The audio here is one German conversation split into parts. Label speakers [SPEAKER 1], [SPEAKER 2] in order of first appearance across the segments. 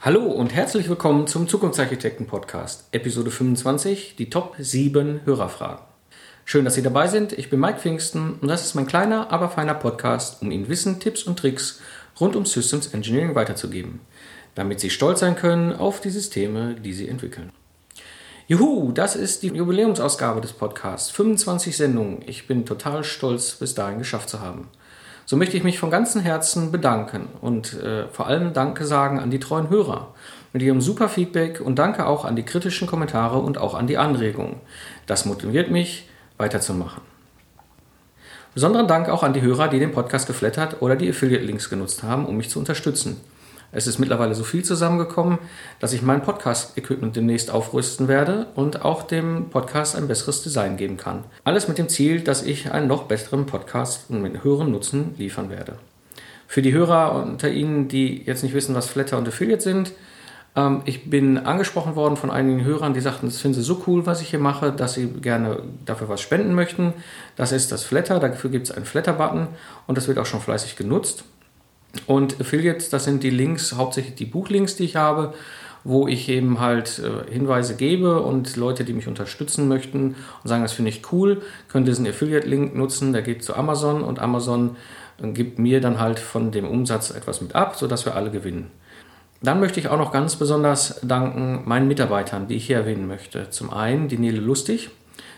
[SPEAKER 1] Hallo und herzlich willkommen zum Zukunftsarchitekten Podcast, Episode 25, die Top 7 Hörerfragen. Schön, dass Sie dabei sind. Ich bin Mike Pfingsten und das ist mein kleiner, aber feiner Podcast, um Ihnen Wissen, Tipps und Tricks rund um Systems Engineering weiterzugeben, damit Sie stolz sein können auf die Systeme, die Sie entwickeln. Juhu, das ist die Jubiläumsausgabe des Podcasts. 25 Sendungen. Ich bin total stolz, bis dahin geschafft zu haben. So möchte ich mich von ganzem Herzen bedanken und äh, vor allem Danke sagen an die treuen Hörer mit ihrem super Feedback und danke auch an die kritischen Kommentare und auch an die Anregungen. Das motiviert mich, weiterzumachen. Besonderen Dank auch an die Hörer, die den Podcast geflattert oder die Affiliate-Links genutzt haben, um mich zu unterstützen. Es ist mittlerweile so viel zusammengekommen, dass ich mein Podcast-Equipment demnächst aufrüsten werde und auch dem Podcast ein besseres Design geben kann. Alles mit dem Ziel, dass ich einen noch besseren Podcast mit höherem Nutzen liefern werde. Für die Hörer unter Ihnen, die jetzt nicht wissen, was Flatter und Affiliate sind, ähm, ich bin angesprochen worden von einigen Hörern, die sagten, das finden sie so cool, was ich hier mache, dass sie gerne dafür was spenden möchten. Das ist das Flatter, dafür gibt es einen Flatter-Button und das wird auch schon fleißig genutzt. Und Affiliates, das sind die Links, hauptsächlich die Buchlinks, die ich habe, wo ich eben halt äh, Hinweise gebe und Leute, die mich unterstützen möchten und sagen, das finde ich cool, können diesen Affiliate-Link nutzen, der geht zu Amazon und Amazon äh, gibt mir dann halt von dem Umsatz etwas mit ab, sodass wir alle gewinnen. Dann möchte ich auch noch ganz besonders danken meinen Mitarbeitern, die ich hier erwähnen möchte. Zum einen die Nele Lustig.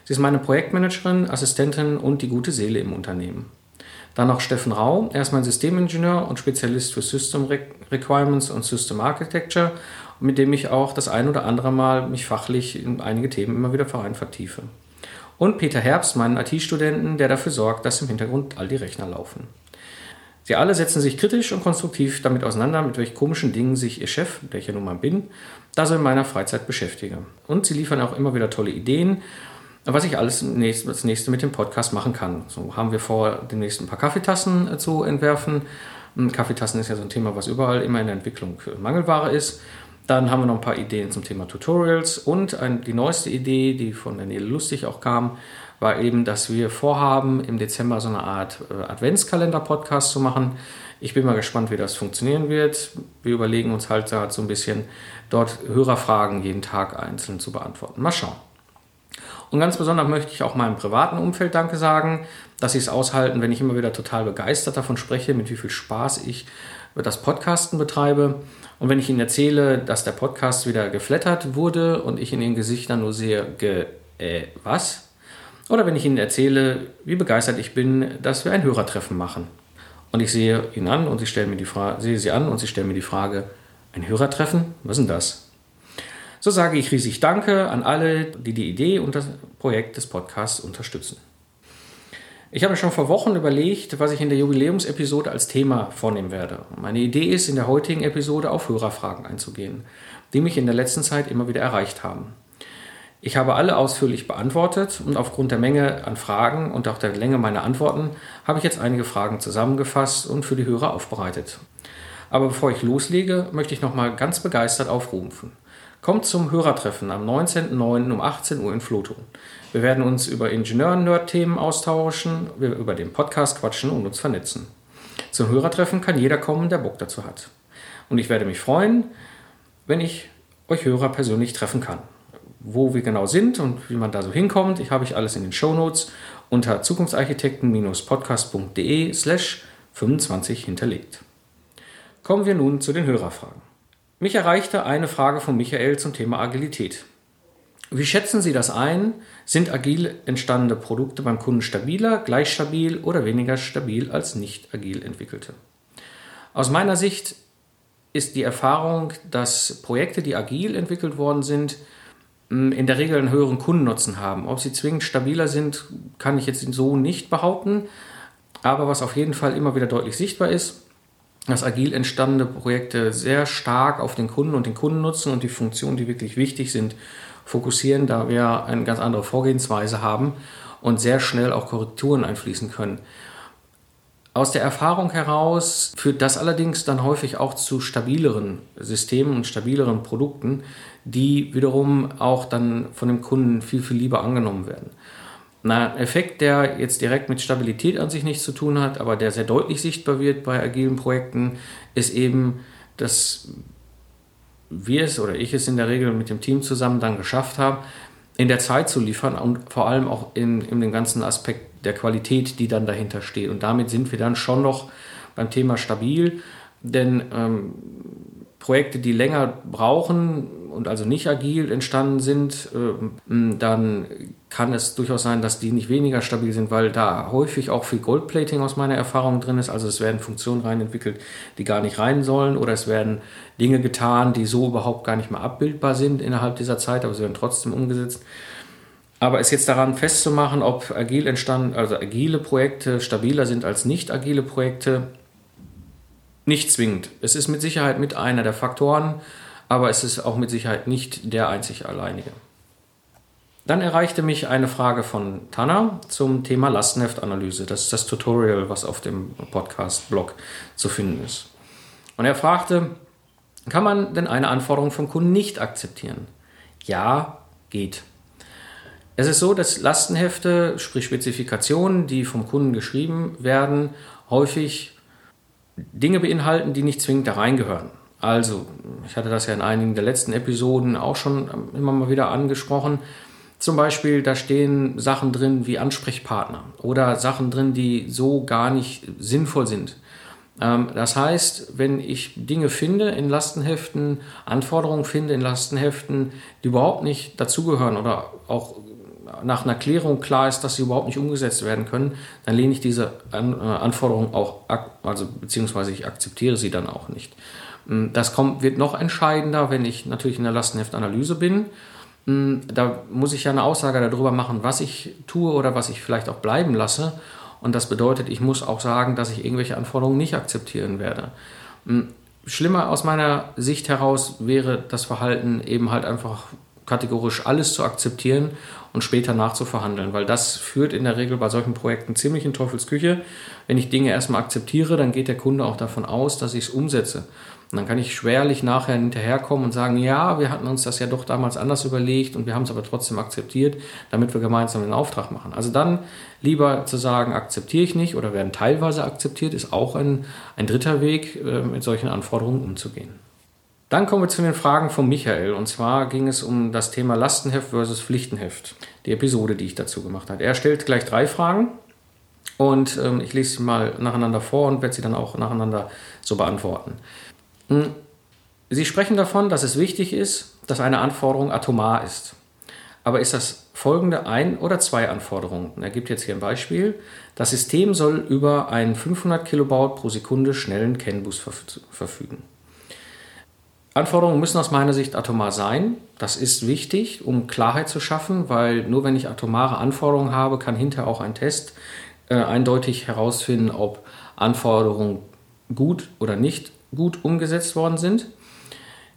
[SPEAKER 1] Sie ist meine Projektmanagerin, Assistentin und die gute Seele im Unternehmen. Dann noch Steffen Rau, er ist mein Systemingenieur und Spezialist für System Requirements und System Architecture, mit dem ich auch das ein oder andere Mal mich fachlich in einige Themen immer wieder verein vertiefe. Und Peter Herbst, meinen IT-Studenten, der dafür sorgt, dass im Hintergrund all die Rechner laufen. Sie alle setzen sich kritisch und konstruktiv damit auseinander, mit welchen komischen Dingen sich ihr Chef, der ich ja nun mal bin, da so in meiner Freizeit beschäftige. Und sie liefern auch immer wieder tolle Ideen was ich alles das nächste mit dem Podcast machen kann. So haben wir vor, demnächst ein paar Kaffeetassen äh, zu entwerfen. Kaffeetassen ist ja so ein Thema, was überall immer in der Entwicklung Mangelware ist. Dann haben wir noch ein paar Ideen zum Thema Tutorials und ein, die neueste Idee, die von der Nele Lustig auch kam, war eben, dass wir vorhaben, im Dezember so eine Art äh, Adventskalender-Podcast zu machen. Ich bin mal gespannt, wie das funktionieren wird. Wir überlegen uns halt da so ein bisschen, dort Hörerfragen jeden Tag einzeln zu beantworten. Mal schauen. Und ganz besonders möchte ich auch meinem privaten Umfeld Danke sagen, dass sie es aushalten, wenn ich immer wieder total begeistert davon spreche, mit wie viel Spaß ich das Podcasten betreibe. Und wenn ich ihnen erzähle, dass der Podcast wieder geflattert wurde und ich in ihren Gesichtern nur sehe, ge, äh, was? Oder wenn ich ihnen erzähle, wie begeistert ich bin, dass wir ein Hörertreffen machen. Und ich sehe ihn an und sie stellen mir die Frage, sehe sie an und sie stellen mir die Frage, ein Hörertreffen? Was ist denn das? So sage ich riesig Danke an alle, die die Idee und das Projekt des Podcasts unterstützen. Ich habe schon vor Wochen überlegt, was ich in der Jubiläumsepisode als Thema vornehmen werde. Meine Idee ist, in der heutigen Episode auf Hörerfragen einzugehen, die mich in der letzten Zeit immer wieder erreicht haben. Ich habe alle ausführlich beantwortet und aufgrund der Menge an Fragen und auch der Länge meiner Antworten habe ich jetzt einige Fragen zusammengefasst und für die Hörer aufbereitet. Aber bevor ich loslege, möchte ich nochmal ganz begeistert aufrufen. Kommt zum Hörertreffen am 19.09. um 18 Uhr in Floto. Wir werden uns über Ingenieur-Nerd-Themen austauschen, über den Podcast quatschen und uns vernetzen. Zum Hörertreffen kann jeder kommen, der Bock dazu hat. Und ich werde mich freuen, wenn ich euch Hörer persönlich treffen kann. Wo wir genau sind und wie man da so hinkommt, ich habe ich alles in den Shownotes unter zukunftsarchitekten-podcast.de slash 25 hinterlegt. Kommen wir nun zu den Hörerfragen. Mich erreichte eine Frage von Michael zum Thema Agilität. Wie schätzen Sie das ein? Sind agil entstandene Produkte beim Kunden stabiler, gleich stabil oder weniger stabil als nicht agil entwickelte? Aus meiner Sicht ist die Erfahrung, dass Projekte, die agil entwickelt worden sind, in der Regel einen höheren Kundennutzen haben. Ob sie zwingend stabiler sind, kann ich jetzt so nicht behaupten. Aber was auf jeden Fall immer wieder deutlich sichtbar ist, dass agil entstandene Projekte sehr stark auf den Kunden und den Kundennutzen und die Funktionen, die wirklich wichtig sind, fokussieren, da wir eine ganz andere Vorgehensweise haben und sehr schnell auch Korrekturen einfließen können. Aus der Erfahrung heraus führt das allerdings dann häufig auch zu stabileren Systemen und stabileren Produkten, die wiederum auch dann von dem Kunden viel, viel lieber angenommen werden. Ein Effekt, der jetzt direkt mit Stabilität an sich nichts zu tun hat, aber der sehr deutlich sichtbar wird bei agilen Projekten, ist eben, dass wir es oder ich es in der Regel mit dem Team zusammen dann geschafft haben, in der Zeit zu liefern und vor allem auch in, in dem ganzen Aspekt der Qualität, die dann dahinter steht. Und damit sind wir dann schon noch beim Thema stabil, denn ähm, Projekte, die länger brauchen und also nicht agil entstanden sind, äh, dann kann es durchaus sein, dass die nicht weniger stabil sind, weil da häufig auch viel Goldplating aus meiner Erfahrung drin ist. Also es werden Funktionen rein entwickelt, die gar nicht rein sollen oder es werden Dinge getan, die so überhaupt gar nicht mehr abbildbar sind innerhalb dieser Zeit, aber sie werden trotzdem umgesetzt. Aber es jetzt daran festzumachen, ob agil entstanden, also agile Projekte stabiler sind als nicht agile Projekte, nicht zwingend. Es ist mit Sicherheit mit einer der Faktoren, aber es ist auch mit Sicherheit nicht der einzig alleinige. Dann erreichte mich eine Frage von Tanner zum Thema Lastenheftanalyse. Das ist das Tutorial, was auf dem Podcast-Blog zu finden ist. Und er fragte, kann man denn eine Anforderung vom Kunden nicht akzeptieren? Ja, geht. Es ist so, dass Lastenhefte, sprich Spezifikationen, die vom Kunden geschrieben werden, häufig Dinge beinhalten, die nicht zwingend da reingehören. Also, ich hatte das ja in einigen der letzten Episoden auch schon immer mal wieder angesprochen. Zum Beispiel, da stehen Sachen drin wie Ansprechpartner oder Sachen drin, die so gar nicht sinnvoll sind. Ähm, das heißt, wenn ich Dinge finde in Lastenheften, Anforderungen finde in Lastenheften, die überhaupt nicht dazugehören oder auch nach einer Klärung klar ist, dass sie überhaupt nicht umgesetzt werden können, dann lehne ich diese An äh, Anforderung auch, also beziehungsweise ich akzeptiere sie dann auch nicht. Mm, das kommt, wird noch entscheidender, wenn ich natürlich in der Lastenheftanalyse bin. Mm, da muss ich ja eine Aussage darüber machen, was ich tue oder was ich vielleicht auch bleiben lasse. Und das bedeutet, ich muss auch sagen, dass ich irgendwelche Anforderungen nicht akzeptieren werde. Mm, schlimmer aus meiner Sicht heraus wäre das Verhalten eben halt einfach kategorisch alles zu akzeptieren und später nachzuverhandeln, weil das führt in der Regel bei solchen Projekten ziemlich in Teufelsküche. Wenn ich Dinge erstmal akzeptiere, dann geht der Kunde auch davon aus, dass ich es umsetze. Und dann kann ich schwerlich nachher hinterherkommen und sagen, ja, wir hatten uns das ja doch damals anders überlegt und wir haben es aber trotzdem akzeptiert, damit wir gemeinsam den Auftrag machen. Also dann lieber zu sagen, akzeptiere ich nicht oder werden teilweise akzeptiert, ist auch ein, ein dritter Weg, äh, mit solchen Anforderungen umzugehen. Dann kommen wir zu den Fragen von Michael. Und zwar ging es um das Thema Lastenheft versus Pflichtenheft. Die Episode, die ich dazu gemacht habe. Er stellt gleich drei Fragen. Und ähm, ich lese sie mal nacheinander vor und werde sie dann auch nacheinander so beantworten. Hm. Sie sprechen davon, dass es wichtig ist, dass eine Anforderung atomar ist. Aber ist das folgende ein oder zwei Anforderungen? Er gibt jetzt hier ein Beispiel. Das System soll über einen 500 Kilobaut pro Sekunde schnellen CAN-Bus verfügen. Anforderungen müssen aus meiner Sicht atomar sein. Das ist wichtig, um Klarheit zu schaffen, weil nur wenn ich atomare Anforderungen habe, kann hinterher auch ein Test äh, eindeutig herausfinden, ob Anforderungen gut oder nicht gut umgesetzt worden sind.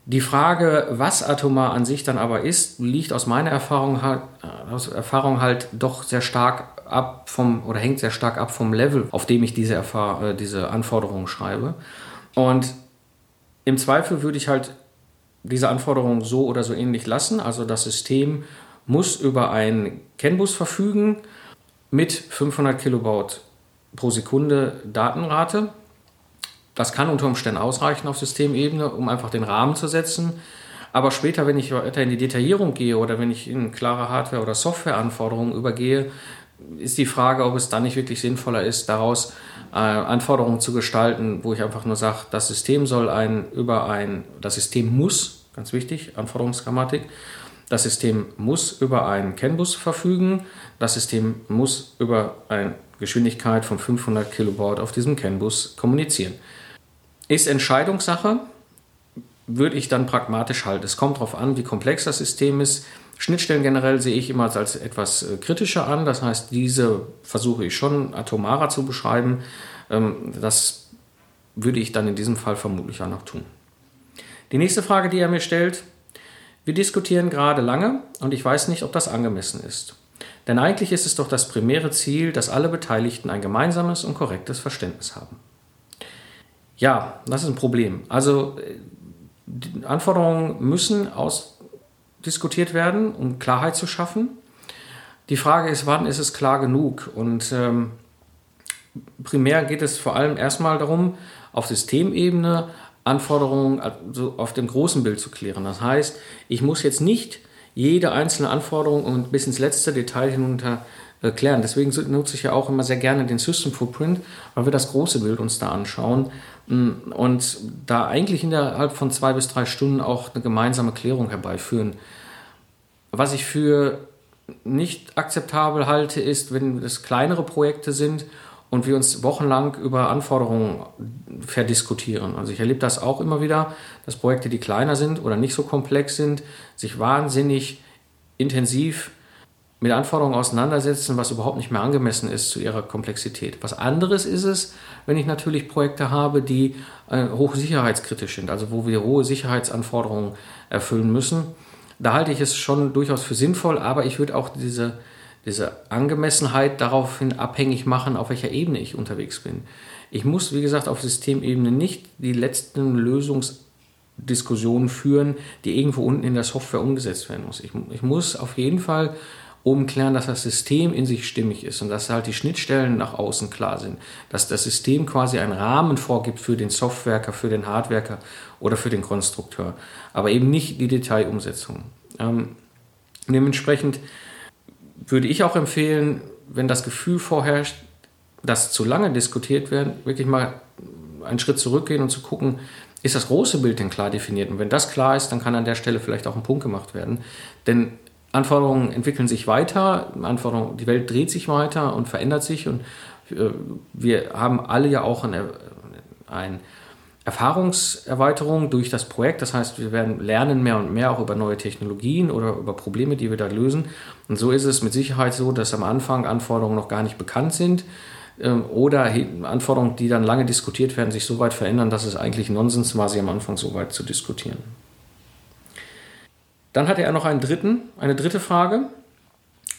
[SPEAKER 1] Die Frage, was atomar an sich dann aber ist, liegt aus meiner Erfahrung, äh, aus Erfahrung halt doch sehr stark ab vom oder hängt sehr stark ab vom Level, auf dem ich diese, Erfahr äh, diese Anforderungen schreibe. Und im Zweifel würde ich halt diese Anforderungen so oder so ähnlich lassen. Also das System muss über einen CAN-Bus verfügen mit 500 Kilobaut pro Sekunde Datenrate. Das kann unter Umständen ausreichen auf Systemebene, um einfach den Rahmen zu setzen. Aber später, wenn ich weiter in die Detaillierung gehe oder wenn ich in klare Hardware- oder Softwareanforderungen übergehe, ist die Frage, ob es dann nicht wirklich sinnvoller ist, daraus äh, Anforderungen zu gestalten, wo ich einfach nur sage, das System soll ein über ein, das System muss, ganz wichtig, Anforderungsgrammatik, das System muss über einen CAN-Bus verfügen, das System muss über eine Geschwindigkeit von 500 Kilobaud auf diesem CAN-Bus kommunizieren. Ist Entscheidungssache, würde ich dann pragmatisch halten. Es kommt darauf an, wie komplex das System ist. Schnittstellen generell sehe ich immer als etwas äh, kritischer an. Das heißt, diese versuche ich schon atomarer zu beschreiben. Ähm, das würde ich dann in diesem Fall vermutlich auch noch tun. Die nächste Frage, die er mir stellt, wir diskutieren gerade lange und ich weiß nicht, ob das angemessen ist. Denn eigentlich ist es doch das primäre Ziel, dass alle Beteiligten ein gemeinsames und korrektes Verständnis haben. Ja, das ist ein Problem. Also äh, Anforderungen müssen aus diskutiert werden, um Klarheit zu schaffen. Die Frage ist, wann ist es klar genug? Und ähm, primär geht es vor allem erstmal darum, auf Systemebene Anforderungen also auf dem großen Bild zu klären. Das heißt, ich muss jetzt nicht jede einzelne Anforderung und bis ins letzte Detail hinunter äh, klären. Deswegen nutze ich ja auch immer sehr gerne den System Footprint, weil wir das große Bild uns da anschauen und da eigentlich innerhalb von zwei bis drei Stunden auch eine gemeinsame Klärung herbeiführen. Was ich für nicht akzeptabel halte, ist, wenn es kleinere Projekte sind und wir uns wochenlang über Anforderungen verdiskutieren. Also ich erlebe das auch immer wieder, dass Projekte, die kleiner sind oder nicht so komplex sind, sich wahnsinnig intensiv mit Anforderungen auseinandersetzen, was überhaupt nicht mehr angemessen ist zu ihrer Komplexität. Was anderes ist es, wenn ich natürlich Projekte habe, die äh, hochsicherheitskritisch sind, also wo wir hohe Sicherheitsanforderungen erfüllen müssen. Da halte ich es schon durchaus für sinnvoll, aber ich würde auch diese, diese Angemessenheit daraufhin abhängig machen, auf welcher Ebene ich unterwegs bin. Ich muss, wie gesagt, auf Systemebene nicht die letzten Lösungsdiskussionen führen, die irgendwo unten in der Software umgesetzt werden muss. Ich, ich muss auf jeden Fall oben klären, dass das System in sich stimmig ist und dass halt die Schnittstellen nach außen klar sind, dass das System quasi einen Rahmen vorgibt für den Softwerker, für den Hardwerker oder für den Konstrukteur, aber eben nicht die Detailumsetzung. Ähm, dementsprechend würde ich auch empfehlen, wenn das Gefühl vorherrscht, dass zu lange diskutiert wird, wirklich mal einen Schritt zurückgehen und zu gucken, ist das große Bild denn klar definiert? Und wenn das klar ist, dann kann an der Stelle vielleicht auch ein Punkt gemacht werden. Denn Anforderungen entwickeln sich weiter, Anforderungen, die Welt dreht sich weiter und verändert sich und äh, wir haben alle ja auch eine, eine Erfahrungserweiterung durch das Projekt. Das heißt, wir werden lernen mehr und mehr auch über neue Technologien oder über Probleme, die wir da lösen. Und so ist es mit Sicherheit so, dass am Anfang Anforderungen noch gar nicht bekannt sind ähm, oder Anforderungen, die dann lange diskutiert werden, sich so weit verändern, dass es eigentlich Nonsens war, sie am Anfang so weit zu diskutieren. Dann hatte er noch einen dritten, eine dritte Frage.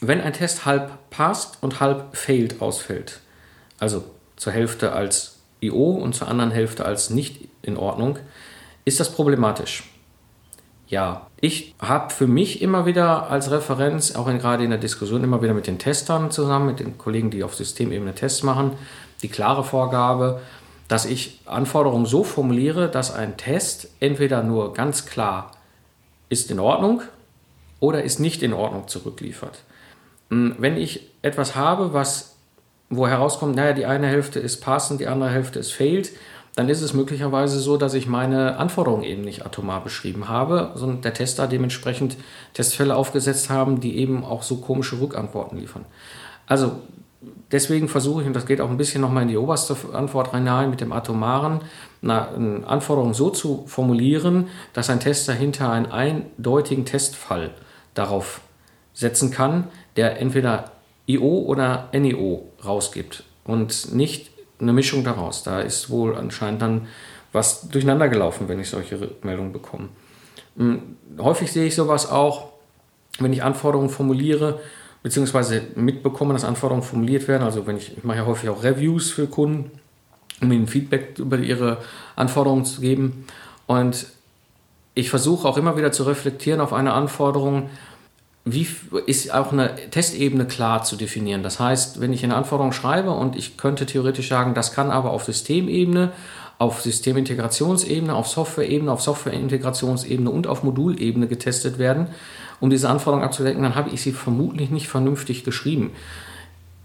[SPEAKER 1] Wenn ein Test halb passt und halb failed ausfällt, also zur Hälfte als IO und zur anderen Hälfte als nicht in Ordnung, ist das problematisch? Ja, ich habe für mich immer wieder als Referenz, auch in, gerade in der Diskussion, immer wieder mit den Testern zusammen, mit den Kollegen, die auf Systemebene Tests machen, die klare Vorgabe, dass ich Anforderungen so formuliere, dass ein Test entweder nur ganz klar ist in Ordnung oder ist nicht in Ordnung zurückliefert. Hm, wenn ich etwas habe, was, wo herauskommt, naja, die eine Hälfte ist passend, die andere Hälfte ist failed, dann ist es möglicherweise so, dass ich meine Anforderungen eben nicht atomar beschrieben habe, sondern der Tester dementsprechend Testfälle aufgesetzt haben, die eben auch so komische Rückantworten liefern. Also deswegen versuche ich, und das geht auch ein bisschen nochmal in die oberste Antwort hinein mit dem Atomaren, eine Anforderung so zu formulieren, dass ein Tester hinter einen eindeutigen Testfall darauf setzen kann, der entweder IO oder NIO rausgibt und nicht eine Mischung daraus. Da ist wohl anscheinend dann was durcheinander gelaufen, wenn ich solche Rückmeldungen bekomme. Hm, häufig sehe ich sowas auch, wenn ich Anforderungen formuliere, beziehungsweise mitbekomme, dass Anforderungen formuliert werden. Also wenn ich, ich mache ja häufig auch Reviews für Kunden, um ihnen Feedback über ihre Anforderungen zu geben. Und ich versuche auch immer wieder zu reflektieren auf eine Anforderung, wie ist auch eine Testebene klar zu definieren. Das heißt, wenn ich eine Anforderung schreibe und ich könnte theoretisch sagen, das kann aber auf Systemebene, auf Systemintegrationsebene, auf Softwareebene, auf Softwareintegrationsebene und auf Modulebene getestet werden, um diese Anforderung abzudecken, dann habe ich sie vermutlich nicht vernünftig geschrieben.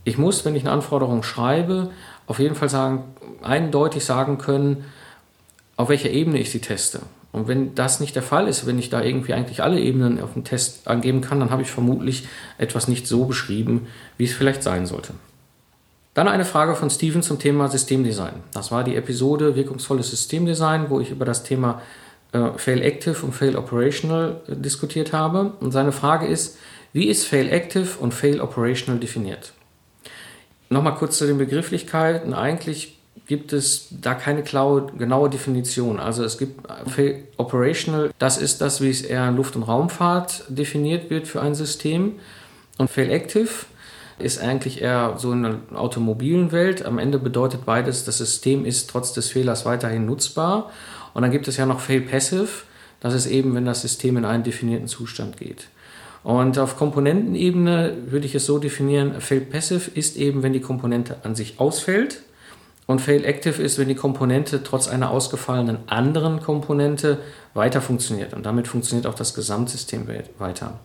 [SPEAKER 1] Ich muss, wenn ich eine Anforderung schreibe, auf jeden Fall sagen, eindeutig sagen können, auf welcher Ebene ich sie teste. Und wenn das nicht der Fall ist, wenn ich da irgendwie eigentlich alle Ebenen auf dem Test angeben kann, dann habe ich vermutlich etwas nicht so beschrieben, wie es vielleicht sein sollte. Dann eine Frage von Steven zum Thema Systemdesign. Das war die Episode Wirkungsvolles Systemdesign, wo ich über das Thema äh, Fail Active und Fail Operational äh, diskutiert habe. Und seine Frage ist, wie ist Fail Active und Fail Operational definiert? Nochmal kurz zu den Begrifflichkeiten. Eigentlich gibt es da keine genaue Definition. Also es gibt Fail Operational, das ist das, wie es eher in Luft- und Raumfahrt definiert wird für ein System. Und Fail Active ist eigentlich eher so in der automobilen Welt. Am Ende bedeutet beides, das System ist trotz des Fehlers weiterhin nutzbar. Und dann gibt es ja noch Fail Passive. Das ist eben, wenn das System in einen definierten Zustand geht. Und auf Komponentenebene würde ich es so definieren, Fail Passive ist eben, wenn die Komponente an sich ausfällt Und Fail Active ist, wenn die Komponente trotz einer ausgefallenen anderen Komponente weiter funktioniert. Und damit funktioniert auch das Gesamtsystem weiter.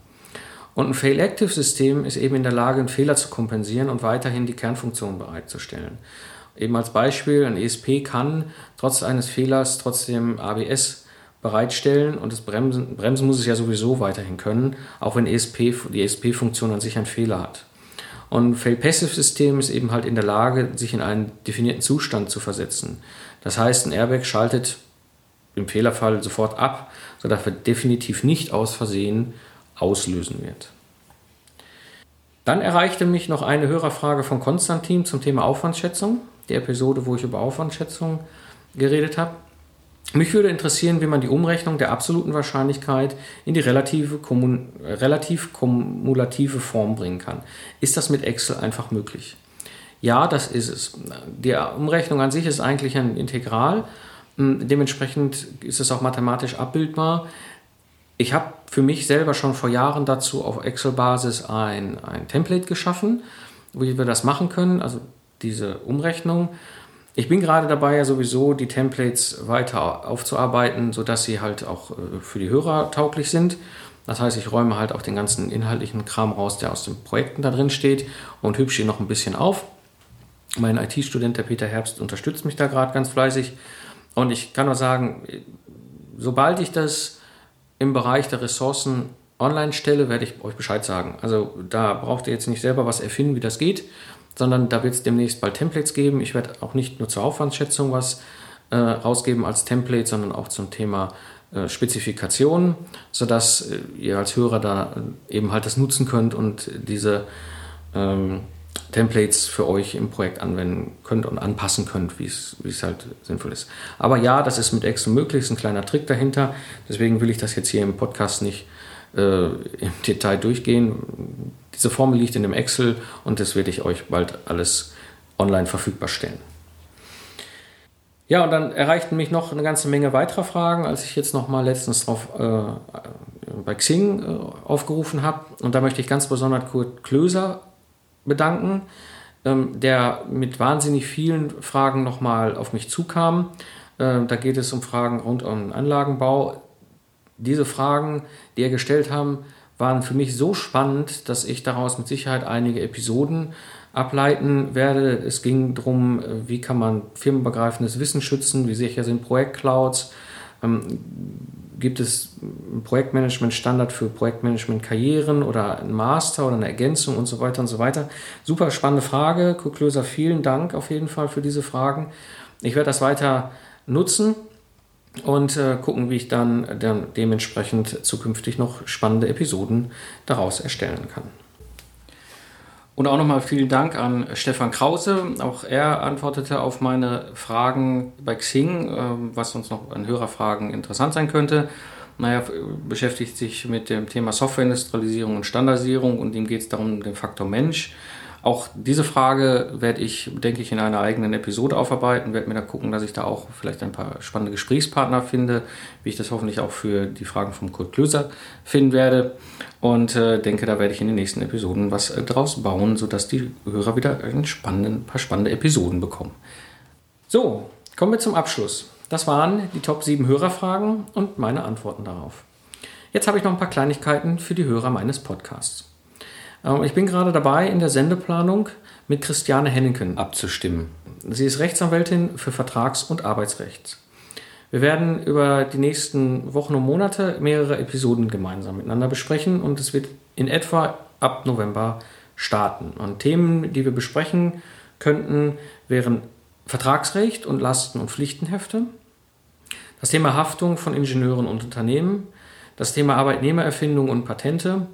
[SPEAKER 1] Und ein Fail-Active-System ist eben in der Lage, einen Fehler zu kompensieren und weiterhin die Kernfunktion bereitzustellen. Eben als Beispiel, ein ESP kann trotz eines Fehlers trotzdem ABS bereitstellen und das Bremsen, Bremsen muss es ja sowieso weiterhin können, auch wenn ESP, die ESP-Funktion an sich einen Fehler hat. Und ein Fail-Passive-System ist eben halt in der Lage, sich in einen definierten Zustand zu versetzen. Das heißt, ein Airbag schaltet im Fehlerfall sofort ab, sodass er definitiv nicht aus Versehen auslösen wird. Dann erreichte mich noch eine Hörerfrage von Konstantin zum Thema Aufwandsschätzung, die Episode, wo ich über Aufwandsschätzung geredet habe. Mich würde interessieren, wie man die Umrechnung der absoluten Wahrscheinlichkeit in die relative, kommun, relativ kumulative Form bringen kann. Ist das mit Excel einfach möglich? Ja, das ist es. Die Umrechnung an sich ist eigentlich ein Integral. Dementsprechend ist es auch mathematisch abbildbar ich habe für mich selber schon vor Jahren dazu auf Excel-Basis ein, ein Template geschaffen, wie wir das machen können, also diese Umrechnung. Ich bin gerade dabei, ja sowieso die Templates weiter aufzuarbeiten, sodass sie halt auch äh, für die Hörer tauglich sind. Das heißt, ich räume halt auch den ganzen inhaltlichen Kram raus, der aus den Projekten da drin steht und hübsche ihn noch ein bisschen auf. Mein IT-Student, der Peter Herbst, unterstützt mich da gerade ganz fleißig. Und ich kann nur sagen, sobald ich das im Bereich der Ressourcen online stelle, werde ich euch Bescheid sagen. Also da braucht ihr jetzt nicht selber was erfinden, wie das geht, sondern da wird es demnächst bald Templates geben. Ich werde auch nicht nur zur Aufwandsschätzung was äh, rausgeben als Template, sondern auch zum Thema äh, Spezifikationen, sodass äh, ihr als Hörer da äh, eben halt das nutzen könnt und diese ähm, Templates für euch im Projekt anwenden könnt und anpassen könnt, wie es halt sinnvoll ist. Aber ja, das ist mit Excel möglich, ist ein kleiner Trick dahinter. Deswegen will ich das jetzt hier im Podcast nicht äh, im Detail durchgehen. Diese Formel liegt in dem Excel und das werde ich euch bald alles online verfügbar stellen. Ja, und dann erreichten mich noch eine ganze Menge weiterer Fragen, als ich jetzt noch mal letztens drauf äh, bei Xing äh, aufgerufen habe. Und da möchte ich ganz besonders Kurt Klöser bedanken, ähm, der mit wahnsinnig vielen Fragen nochmal auf mich zukam. Äh, da geht es um Fragen rund um Anlagenbau. Diese Fragen, die er gestellt haben, waren für mich so spannend, dass ich daraus mit Sicherheit einige Episoden ableiten werde. Es ging darum, wie kann man firmenübergreifendes Wissen schützen, wie sicher sind Projektclouds, ähm, gibt es einen Projektmanagement-Standard für Projektmanagement-Karrieren oder ein Master oder eine Ergänzung und so weiter und so weiter. Super spannende Frage. Kuklöser, vielen Dank auf jeden Fall für diese Fragen. Ich werde das weiter nutzen und äh, gucken, wie ich dann, dann dementsprechend zukünftig noch spannende Episoden daraus erstellen kann. Und auch nochmal vielen Dank an Stefan Krause. Auch er antwortete auf meine Fragen bei Xing, ähm, was uns noch an Hörerfragen interessant sein könnte. Naja, beschäftigt sich mit dem Thema Softwareindustrialisierung und Standardisierung und ihm geht es darum, den Faktor Mensch. Auch diese Frage werde ich, denke ich, in einer eigenen Episode aufarbeiten, werde mir da gucken, dass ich da auch vielleicht ein paar spannende Gesprächspartner finde, wie ich das hoffentlich auch für die Fragen vom Kurt Klöser finden werde. Und äh, denke, da werde ich in den nächsten Episoden was äh, draus bauen, sodass die Hörer wieder ein paar spannende Episoden bekommen. So, kommen wir zum Abschluss. Das waren die Top 7 Hörerfragen und meine Antworten darauf. Jetzt habe ich noch ein paar Kleinigkeiten für die Hörer meines Podcasts. Ähm, ich bin gerade dabei, in der Sendeplanung mit Christiane Henneken abzustimmen. Sie ist Rechtsanwältin für Vertrags- und Arbeitsrecht. Wir werden über die nächsten Wochen und Monate mehrere Episoden gemeinsam miteinander besprechen und es wird in etwa ab November starten. Und Themen, die wir besprechen könnten, wären Vertragsrecht und Lasten- und Pflichtenhefte, das Thema Haftung von Ingenieuren und Unternehmen, das Thema Arbeitnehmererfindung und Patente,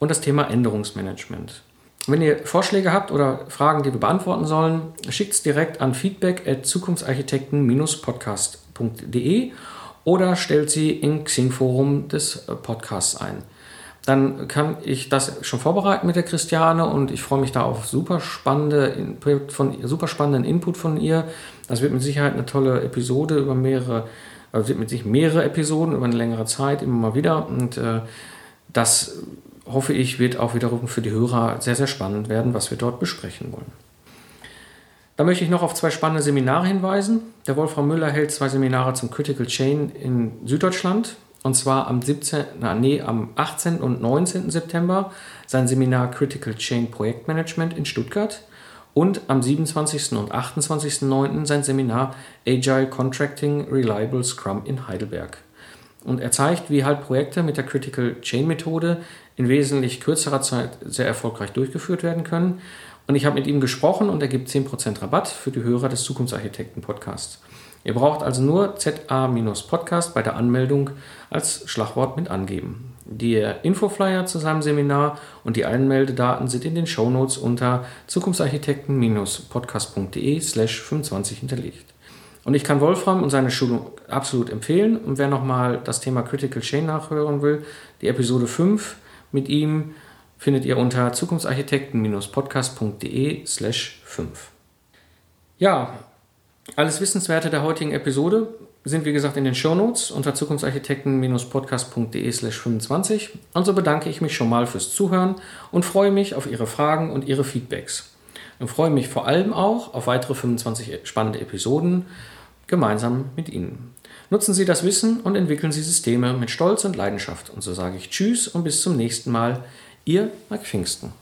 [SPEAKER 1] und das Thema Änderungsmanagement. Wenn ihr Vorschläge habt oder Fragen, die wir beantworten sollen, schickt es direkt an feedback at zukunftsarchitekten-podcast.de oder stellt sie im Xing-Forum des Podcasts ein. Dann kann ich das schon vorbereiten mit der Christiane und ich freue mich da auf super, spannende von, super spannenden Input von ihr. Das wird mit Sicherheit eine tolle Episode über mehrere, also wird mit sich mehrere Episoden über eine längere Zeit immer mal wieder und äh, das hoffe ich, wird auch wiederum für die Hörer sehr, sehr spannend werden, was wir dort besprechen wollen. Da möchte ich noch auf zwei spannende Seminare hinweisen. Der Wolfram Müller hält zwei Seminare zum Critical Chain in Süddeutschland. Und zwar am, 17, na, nee, am 18. und 19. September sein Seminar Critical Chain Projektmanagement in Stuttgart und am 27. und 28.09. sein Seminar Agile Contracting Reliable Scrum in Heidelberg. Und er zeigt, wie halt Projekte mit der Critical Chain Methode in wesentlich kürzerer Zeit sehr erfolgreich durchgeführt werden können. Und ich habe mit ihm gesprochen und er gibt 10% Rabatt für die Hörer des Zukunftsarchitekten Podcasts. Ihr braucht also nur ZA-Podcast bei der Anmeldung als Schlagwort mit angeben. Der Infoflyer zu seinem Seminar und die Anmeldedaten sind in den Shownotes unter zukunftsarchitekten-podcast.de slash 25 hinterlegt. Und ich kann Wolfram und seine Schulung absolut empfehlen. Und wer nochmal das Thema Critical Chain nachhören will, die Episode 5 mit ihm findet ihr unter zukunftsarchitekten-podcast.de slash 5. Ja, alles Wissenswerte der heutigen Episode sind wie gesagt in den Shownotes unter zukunftsarchitekten-podcast.de slash 25. Und so bedanke ich mich schon mal fürs Zuhören und freue mich auf Ihre Fragen und Ihre Feedbacks. Und freue mich vor allem auch auf weitere 25 spannende Episoden gemeinsam mit Ihnen. Nutzen Sie das Wissen und entwickeln Sie Systeme mit Stolz und Leidenschaft. Und so sage ich Tschüss und bis zum nächsten Mal. Ihr Mike Pfingsten.